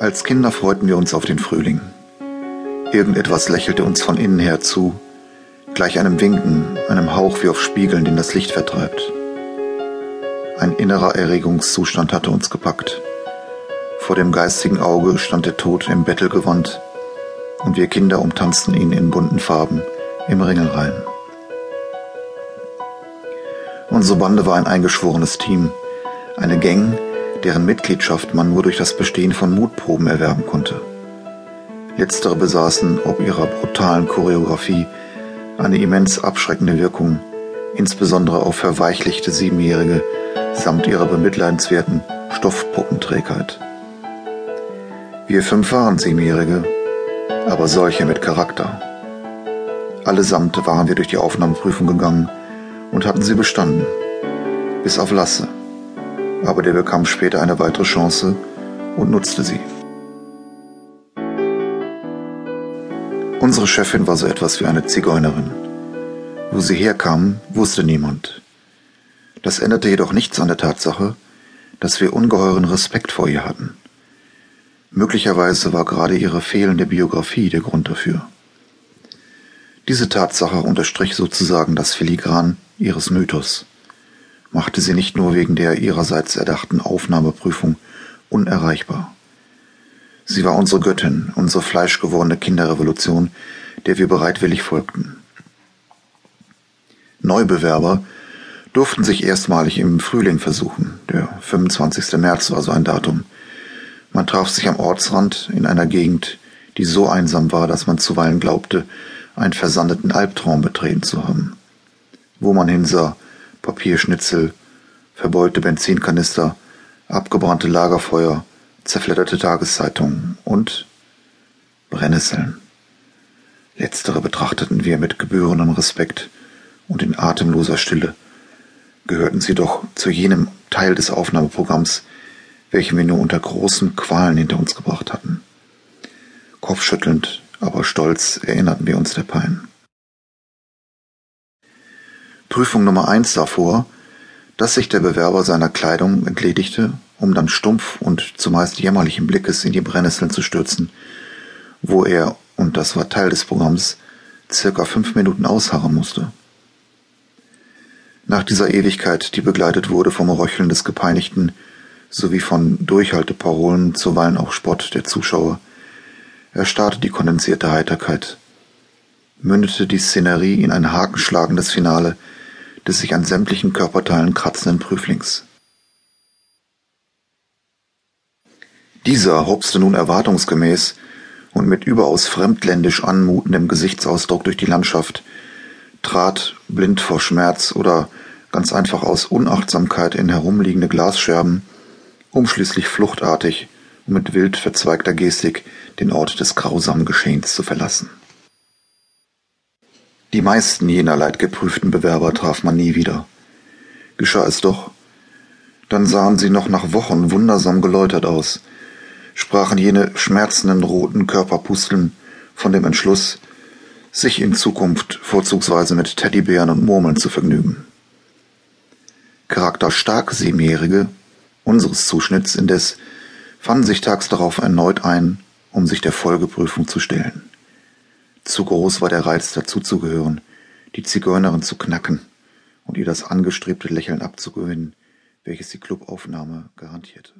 Als Kinder freuten wir uns auf den Frühling. Irgendetwas lächelte uns von innen her zu, gleich einem Winken, einem Hauch wie auf Spiegeln, den das Licht vertreibt. Ein innerer Erregungszustand hatte uns gepackt. Vor dem geistigen Auge stand der Tod im Bettelgewand und wir Kinder umtanzten ihn in bunten Farben im Ringelreihen. Unsere Bande war ein eingeschworenes Team, eine Gang, deren Mitgliedschaft man nur durch das Bestehen von Mutproben erwerben konnte. Letztere besaßen ob ihrer brutalen Choreografie eine immens abschreckende Wirkung, insbesondere auf verweichlichte Siebenjährige samt ihrer bemitleidenswerten Stoffpuppenträgheit. Wir fünf waren Siebenjährige, aber solche mit Charakter. Allesamt waren wir durch die Aufnahmeprüfung gegangen und hatten sie bestanden, bis auf Lasse aber der bekam später eine weitere Chance und nutzte sie. Unsere Chefin war so etwas wie eine Zigeunerin. Wo sie herkam, wusste niemand. Das änderte jedoch nichts an der Tatsache, dass wir ungeheuren Respekt vor ihr hatten. Möglicherweise war gerade ihre fehlende Biografie der Grund dafür. Diese Tatsache unterstrich sozusagen das Filigran ihres Mythos machte sie nicht nur wegen der ihrerseits erdachten Aufnahmeprüfung unerreichbar. Sie war unsere Göttin, unsere fleischgewordene Kinderrevolution, der wir bereitwillig folgten. Neubewerber durften sich erstmalig im Frühling versuchen. Der 25. März war so ein Datum. Man traf sich am Ortsrand in einer Gegend, die so einsam war, dass man zuweilen glaubte, einen versandeten Albtraum betreten zu haben. Wo man hinsah, Papierschnitzel, verbeulte Benzinkanister, abgebrannte Lagerfeuer, zerfledderte Tageszeitungen und Brennnesseln. Letztere betrachteten wir mit gebührendem Respekt und in atemloser Stille, gehörten sie doch zu jenem Teil des Aufnahmeprogramms, welchen wir nur unter großen Qualen hinter uns gebracht hatten. Kopfschüttelnd, aber stolz erinnerten wir uns der Pein. Prüfung Nummer eins sah vor, dass sich der Bewerber seiner Kleidung entledigte, um dann stumpf und zumeist jämmerlichen Blickes in die Brennnesseln zu stürzen, wo er, und das war Teil des Programms, circa fünf Minuten ausharren musste. Nach dieser Ewigkeit, die begleitet wurde vom Röcheln des Gepeinigten sowie von Durchhalteparolen, zuweilen auch Spott der Zuschauer, erstarrte die kondensierte Heiterkeit, mündete die Szenerie in ein hakenschlagendes Finale, des sich an sämtlichen Körperteilen kratzenden Prüflings. Dieser hopste nun erwartungsgemäß und mit überaus fremdländisch anmutendem Gesichtsausdruck durch die Landschaft, trat, blind vor Schmerz oder ganz einfach aus Unachtsamkeit in herumliegende Glasscherben, um schließlich fluchtartig und mit wild verzweigter Gestik den Ort des grausamen Geschehens zu verlassen. Die meisten jener leidgeprüften Bewerber traf man nie wieder. Geschah es doch, dann sahen sie noch nach Wochen wundersam geläutert aus, sprachen jene schmerzenden roten Körperpusteln von dem Entschluss, sich in Zukunft vorzugsweise mit Teddybären und Murmeln zu vergnügen. Charakterstarke Siebenjährige, unseres Zuschnitts indes, fanden sich tags darauf erneut ein, um sich der Folgeprüfung zu stellen. Zu groß war der Reiz, dazuzugehören, die Zigeunerin zu knacken und ihr das angestrebte Lächeln abzugewöhnen, welches die Clubaufnahme garantierte